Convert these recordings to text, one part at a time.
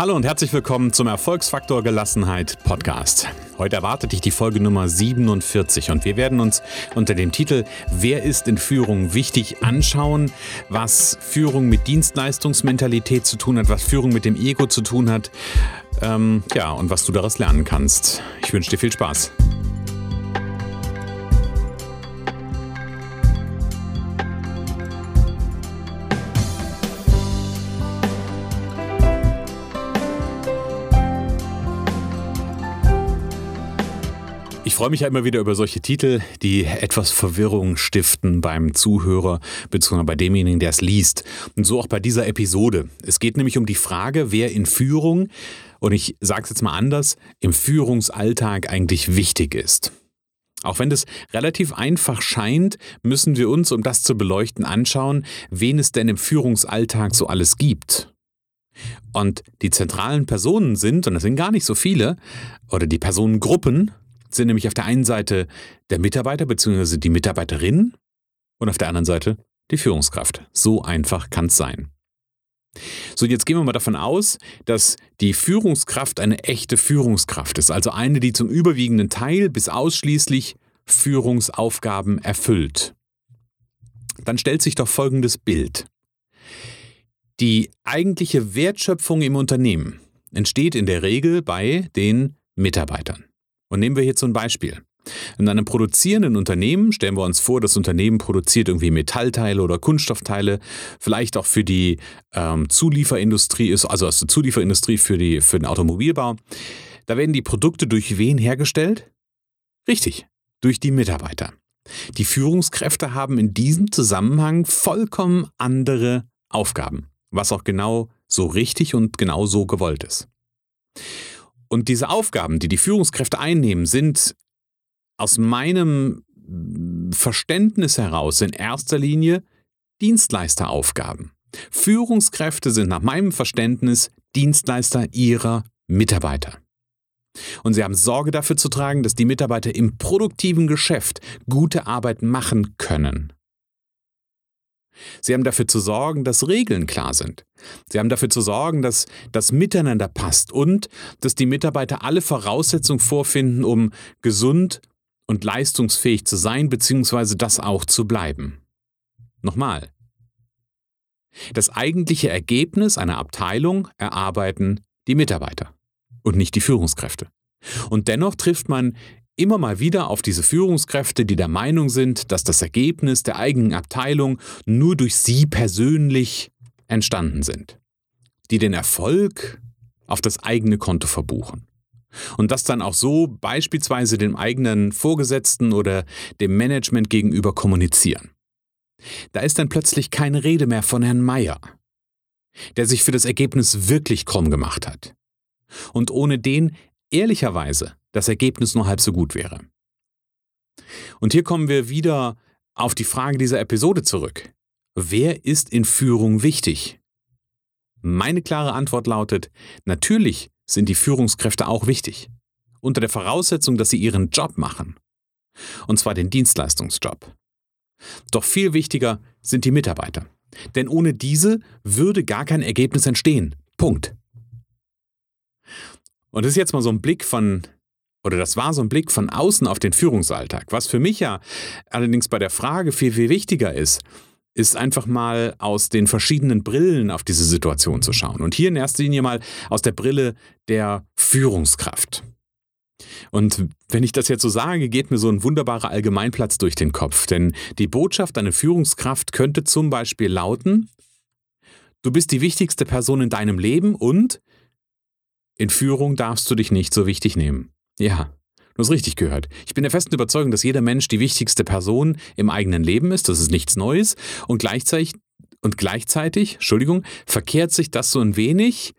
Hallo und herzlich willkommen zum Erfolgsfaktor Gelassenheit Podcast. Heute erwartet dich die Folge Nummer 47 und wir werden uns unter dem Titel Wer ist in Führung wichtig anschauen, was Führung mit Dienstleistungsmentalität zu tun hat, was Führung mit dem Ego zu tun hat, ähm, ja, und was du daraus lernen kannst. Ich wünsche dir viel Spaß. Freue mich ja immer wieder über solche Titel, die etwas Verwirrung stiften beim Zuhörer bzw. bei demjenigen, der es liest. Und so auch bei dieser Episode. Es geht nämlich um die Frage, wer in Führung, und ich sage es jetzt mal anders, im Führungsalltag eigentlich wichtig ist. Auch wenn das relativ einfach scheint, müssen wir uns, um das zu beleuchten, anschauen, wen es denn im Führungsalltag so alles gibt. Und die zentralen Personen sind, und das sind gar nicht so viele, oder die Personengruppen, sind nämlich auf der einen Seite der Mitarbeiter bzw. die Mitarbeiterin und auf der anderen Seite die Führungskraft. So einfach kann es sein. So, jetzt gehen wir mal davon aus, dass die Führungskraft eine echte Führungskraft ist, also eine, die zum überwiegenden Teil bis ausschließlich Führungsaufgaben erfüllt. Dann stellt sich doch folgendes Bild. Die eigentliche Wertschöpfung im Unternehmen entsteht in der Regel bei den Mitarbeitern. Und nehmen wir hier so ein Beispiel. In einem produzierenden Unternehmen stellen wir uns vor, das Unternehmen produziert irgendwie Metallteile oder Kunststoffteile, vielleicht auch für die ähm, Zulieferindustrie ist, also aus der Zulieferindustrie für, die, für den Automobilbau. Da werden die Produkte durch wen hergestellt? Richtig, durch die Mitarbeiter. Die Führungskräfte haben in diesem Zusammenhang vollkommen andere Aufgaben, was auch genau so richtig und genau so gewollt ist. Und diese Aufgaben, die die Führungskräfte einnehmen, sind aus meinem Verständnis heraus in erster Linie Dienstleisteraufgaben. Führungskräfte sind nach meinem Verständnis Dienstleister ihrer Mitarbeiter. Und sie haben Sorge dafür zu tragen, dass die Mitarbeiter im produktiven Geschäft gute Arbeit machen können. Sie haben dafür zu sorgen, dass Regeln klar sind. Sie haben dafür zu sorgen, dass das Miteinander passt und dass die Mitarbeiter alle Voraussetzungen vorfinden, um gesund und leistungsfähig zu sein, beziehungsweise das auch zu bleiben. Nochmal. Das eigentliche Ergebnis einer Abteilung erarbeiten die Mitarbeiter und nicht die Führungskräfte. Und dennoch trifft man immer mal wieder auf diese Führungskräfte, die der Meinung sind, dass das Ergebnis der eigenen Abteilung nur durch sie persönlich entstanden sind, die den Erfolg auf das eigene Konto verbuchen. Und das dann auch so beispielsweise dem eigenen Vorgesetzten oder dem Management gegenüber kommunizieren. Da ist dann plötzlich keine Rede mehr von Herrn Meier, der sich für das Ergebnis wirklich krumm gemacht hat und ohne den ehrlicherweise das Ergebnis nur halb so gut wäre. Und hier kommen wir wieder auf die Frage dieser Episode zurück. Wer ist in Führung wichtig? Meine klare Antwort lautet, natürlich sind die Führungskräfte auch wichtig, unter der Voraussetzung, dass sie ihren Job machen. Und zwar den Dienstleistungsjob. Doch viel wichtiger sind die Mitarbeiter. Denn ohne diese würde gar kein Ergebnis entstehen. Punkt. Und das ist jetzt mal so ein Blick von oder das war so ein Blick von außen auf den Führungsalltag. Was für mich ja allerdings bei der Frage viel, viel wichtiger ist, ist einfach mal aus den verschiedenen Brillen auf diese Situation zu schauen. Und hier in erster Linie mal aus der Brille der Führungskraft. Und wenn ich das jetzt so sage, geht mir so ein wunderbarer Allgemeinplatz durch den Kopf. Denn die Botschaft einer Führungskraft könnte zum Beispiel lauten, du bist die wichtigste Person in deinem Leben und in Führung darfst du dich nicht so wichtig nehmen. Ja, du hast richtig gehört. Ich bin der festen Überzeugung, dass jeder Mensch die wichtigste Person im eigenen Leben ist. Das ist nichts Neues. Und gleichzeitig, und gleichzeitig, Entschuldigung, verkehrt sich das so ein wenig,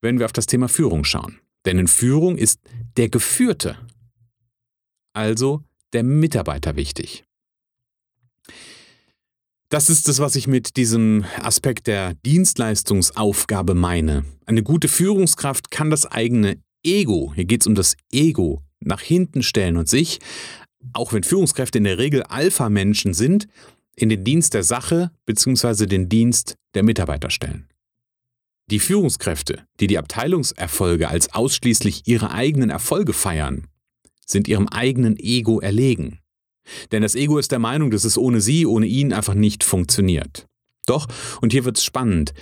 wenn wir auf das Thema Führung schauen. Denn in Führung ist der Geführte, also der Mitarbeiter wichtig. Das ist das, was ich mit diesem Aspekt der Dienstleistungsaufgabe meine. Eine gute Führungskraft kann das eigene Ego, hier geht es um das Ego, nach hinten stellen und sich, auch wenn Führungskräfte in der Regel Alpha-Menschen sind, in den Dienst der Sache bzw. den Dienst der Mitarbeiter stellen. Die Führungskräfte, die die Abteilungserfolge als ausschließlich ihre eigenen Erfolge feiern, sind ihrem eigenen Ego erlegen. Denn das Ego ist der Meinung, dass es ohne sie, ohne ihn einfach nicht funktioniert. Doch, und hier wird's spannend,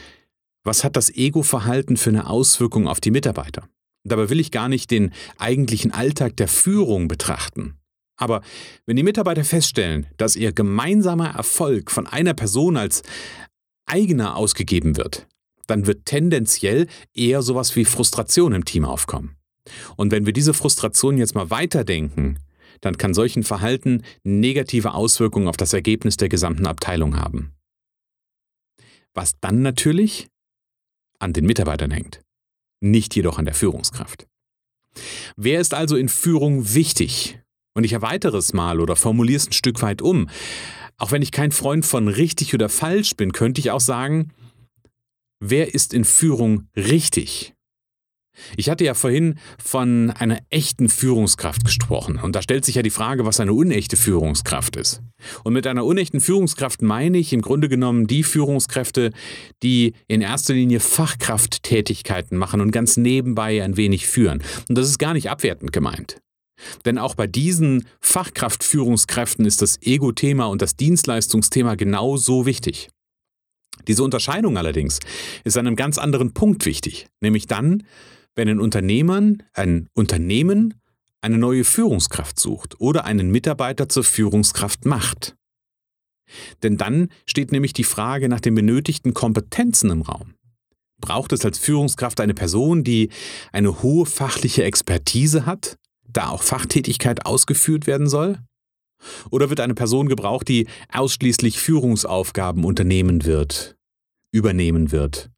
was hat das Ego-Verhalten für eine Auswirkung auf die Mitarbeiter? Dabei will ich gar nicht den eigentlichen Alltag der Führung betrachten. Aber wenn die Mitarbeiter feststellen, dass ihr gemeinsamer Erfolg von einer Person als eigener ausgegeben wird, dann wird tendenziell eher sowas wie Frustration im Team aufkommen. Und wenn wir diese Frustration jetzt mal weiterdenken, dann kann solchen Verhalten negative Auswirkungen auf das Ergebnis der gesamten Abteilung haben. Was dann natürlich an den Mitarbeitern hängt, nicht jedoch an der Führungskraft. Wer ist also in Führung wichtig? Und ich erweitere es mal oder formuliere es ein Stück weit um. Auch wenn ich kein Freund von richtig oder falsch bin, könnte ich auch sagen, wer ist in Führung richtig? Ich hatte ja vorhin von einer echten Führungskraft gesprochen und da stellt sich ja die Frage, was eine unechte Führungskraft ist. Und mit einer unechten Führungskraft meine ich im Grunde genommen die Führungskräfte, die in erster Linie Fachkrafttätigkeiten machen und ganz nebenbei ein wenig führen. Und das ist gar nicht abwertend gemeint. Denn auch bei diesen Fachkraftführungskräften ist das Ego-Thema und das Dienstleistungsthema genauso wichtig. Diese Unterscheidung allerdings ist an einem ganz anderen Punkt wichtig, nämlich dann, wenn ein Unternehmern, ein Unternehmen eine neue Führungskraft sucht oder einen Mitarbeiter zur Führungskraft macht. Denn dann steht nämlich die Frage nach den benötigten Kompetenzen im Raum. Braucht es als Führungskraft eine Person, die eine hohe fachliche Expertise hat, da auch Fachtätigkeit ausgeführt werden soll? Oder wird eine Person gebraucht, die ausschließlich Führungsaufgaben unternehmen wird, übernehmen wird,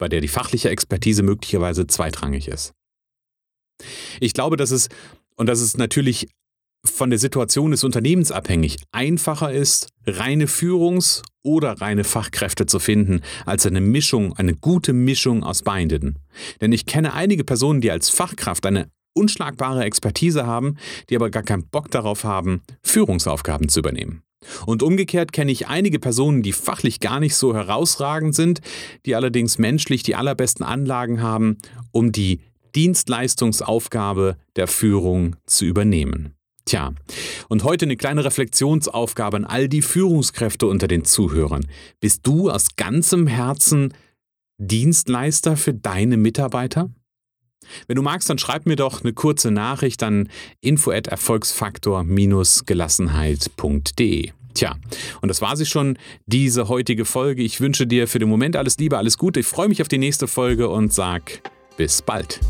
bei der die fachliche Expertise möglicherweise zweitrangig ist. Ich glaube, dass es, und das ist natürlich von der Situation des Unternehmens abhängig, einfacher ist, reine Führungs- oder reine Fachkräfte zu finden, als eine Mischung, eine gute Mischung aus beiden. Denn ich kenne einige Personen, die als Fachkraft eine unschlagbare Expertise haben, die aber gar keinen Bock darauf haben, Führungsaufgaben zu übernehmen. Und umgekehrt kenne ich einige Personen, die fachlich gar nicht so herausragend sind, die allerdings menschlich die allerbesten Anlagen haben, um die Dienstleistungsaufgabe der Führung zu übernehmen. Tja, und heute eine kleine Reflexionsaufgabe an all die Führungskräfte unter den Zuhörern. Bist du aus ganzem Herzen Dienstleister für deine Mitarbeiter? Wenn du magst, dann schreib mir doch eine kurze Nachricht an info@erfolgsfaktor-gelassenheit.de. Tja, und das war sie schon, diese heutige Folge. Ich wünsche dir für den Moment alles Liebe, alles Gute. Ich freue mich auf die nächste Folge und sag bis bald.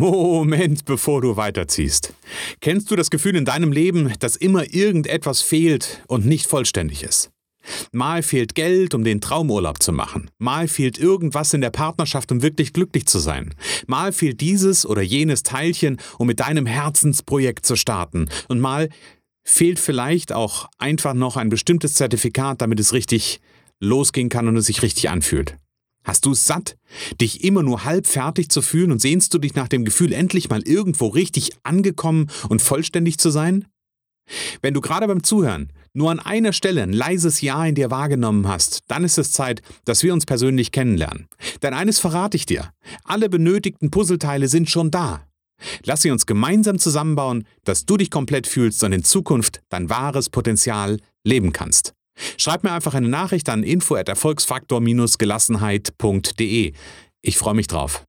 Moment, bevor du weiterziehst. Kennst du das Gefühl in deinem Leben, dass immer irgendetwas fehlt und nicht vollständig ist? Mal fehlt Geld, um den Traumurlaub zu machen. Mal fehlt irgendwas in der Partnerschaft, um wirklich glücklich zu sein. Mal fehlt dieses oder jenes Teilchen, um mit deinem Herzensprojekt zu starten. Und mal fehlt vielleicht auch einfach noch ein bestimmtes Zertifikat, damit es richtig losgehen kann und es sich richtig anfühlt. Hast du es satt, dich immer nur halb fertig zu fühlen und sehnst du dich nach dem Gefühl, endlich mal irgendwo richtig angekommen und vollständig zu sein? Wenn du gerade beim Zuhören nur an einer Stelle ein leises Ja in dir wahrgenommen hast, dann ist es Zeit, dass wir uns persönlich kennenlernen. Denn eines verrate ich dir, alle benötigten Puzzleteile sind schon da. Lass sie uns gemeinsam zusammenbauen, dass du dich komplett fühlst und in Zukunft dein wahres Potenzial leben kannst. Schreib mir einfach eine Nachricht an info@erfolgsfaktor-gelassenheit.de. Ich freue mich drauf.